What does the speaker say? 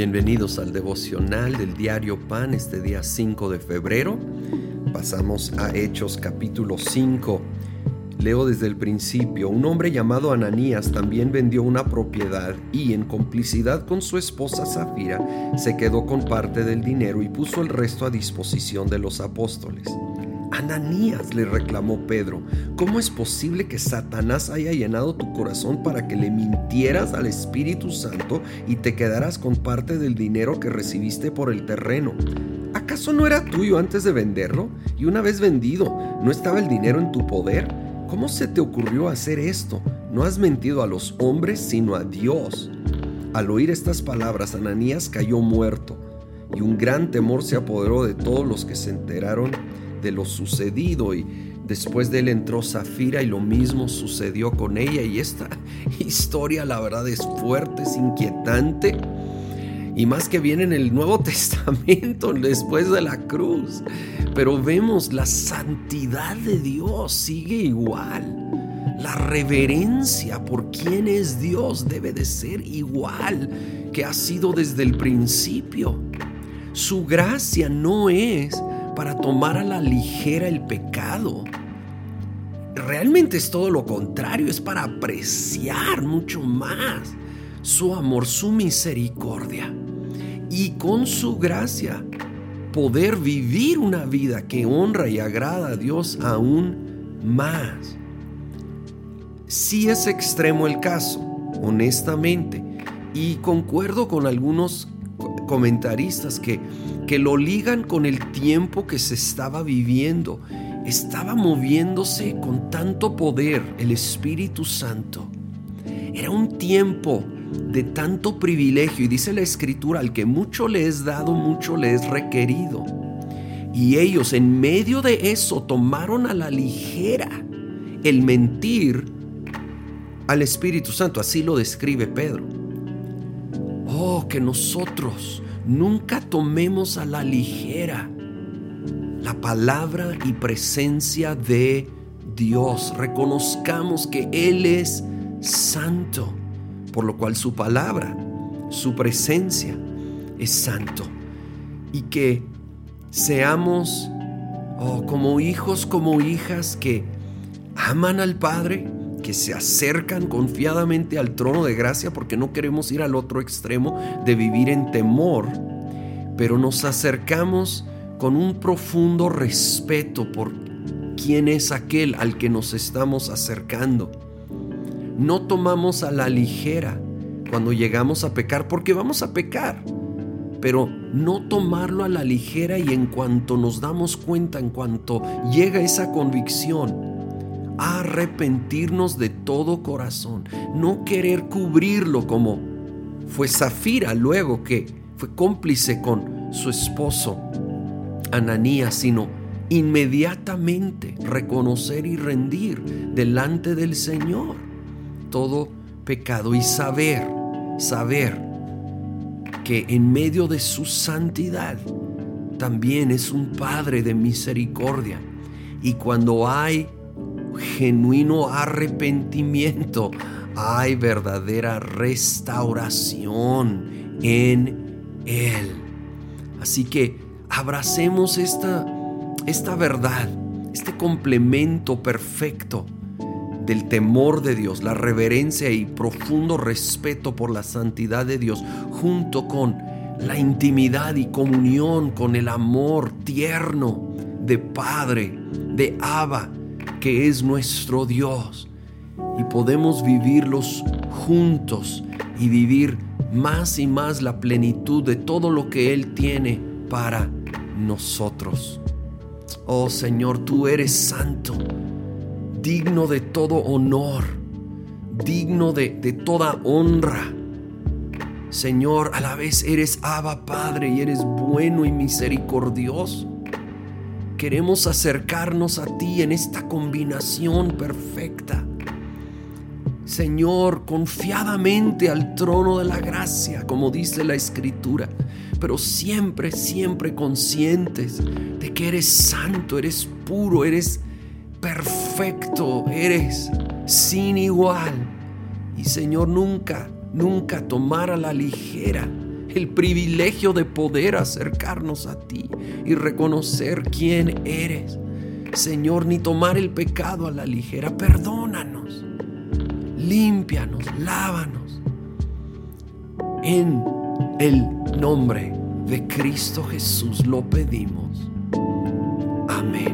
Bienvenidos al devocional del diario Pan este día 5 de febrero. Pasamos a Hechos capítulo 5. Leo desde el principio, un hombre llamado Ananías también vendió una propiedad y en complicidad con su esposa Zafira se quedó con parte del dinero y puso el resto a disposición de los apóstoles. Ananías, le reclamó Pedro, ¿cómo es posible que Satanás haya llenado tu corazón para que le mintieras al Espíritu Santo y te quedaras con parte del dinero que recibiste por el terreno? ¿Acaso no era tuyo antes de venderlo? Y una vez vendido, ¿no estaba el dinero en tu poder? ¿Cómo se te ocurrió hacer esto? No has mentido a los hombres, sino a Dios. Al oír estas palabras, Ananías cayó muerto, y un gran temor se apoderó de todos los que se enteraron de lo sucedido y después de él entró Zafira y lo mismo sucedió con ella y esta historia la verdad es fuerte, es inquietante y más que viene en el Nuevo Testamento después de la cruz. Pero vemos la santidad de Dios sigue igual. La reverencia por quién es Dios debe de ser igual que ha sido desde el principio. Su gracia no es para tomar a la ligera el pecado. Realmente es todo lo contrario, es para apreciar mucho más su amor, su misericordia y con su gracia poder vivir una vida que honra y agrada a Dios aún más. Si es extremo el caso, honestamente, y concuerdo con algunos comentaristas que, que lo ligan con el tiempo que se estaba viviendo. Estaba moviéndose con tanto poder el Espíritu Santo. Era un tiempo de tanto privilegio y dice la escritura, al que mucho le es dado, mucho le es requerido. Y ellos en medio de eso tomaron a la ligera el mentir al Espíritu Santo, así lo describe Pedro. Oh, que nosotros nunca tomemos a la ligera la palabra y presencia de Dios. Reconozcamos que Él es santo, por lo cual su palabra, su presencia es santo. Y que seamos oh, como hijos, como hijas que aman al Padre, que se acercan confiadamente al trono de gracia porque no queremos ir al otro extremo de vivir en temor, pero nos acercamos con un profundo respeto por quién es aquel al que nos estamos acercando. No tomamos a la ligera cuando llegamos a pecar porque vamos a pecar, pero no tomarlo a la ligera y en cuanto nos damos cuenta, en cuanto llega esa convicción, arrepentirnos de todo corazón, no querer cubrirlo como fue Zafira luego que fue cómplice con su esposo Ananías, sino inmediatamente reconocer y rendir delante del Señor todo pecado y saber, saber que en medio de su santidad también es un Padre de misericordia. Y cuando hay genuino arrepentimiento, hay verdadera restauración en Él. Así que abracemos esta, esta verdad, este complemento perfecto del temor de Dios, la reverencia y profundo respeto por la santidad de Dios, junto con la intimidad y comunión con el amor tierno de Padre, de Abba, que es nuestro Dios. Y podemos vivirlos juntos y vivir más y más la plenitud de todo lo que Él tiene para nosotros. Oh Señor, tú eres santo, digno de todo honor, digno de, de toda honra. Señor, a la vez eres Abba Padre y eres bueno y misericordioso. Queremos acercarnos a ti en esta combinación perfecta. Señor, confiadamente al trono de la gracia, como dice la escritura, pero siempre, siempre conscientes de que eres santo, eres puro, eres perfecto, eres sin igual. Y Señor, nunca, nunca tomar a la ligera el privilegio de poder acercarnos a ti y reconocer quién eres. Señor, ni tomar el pecado a la ligera. Perdónanos, límpianos, lávanos. En el nombre de Cristo Jesús lo pedimos. Amén.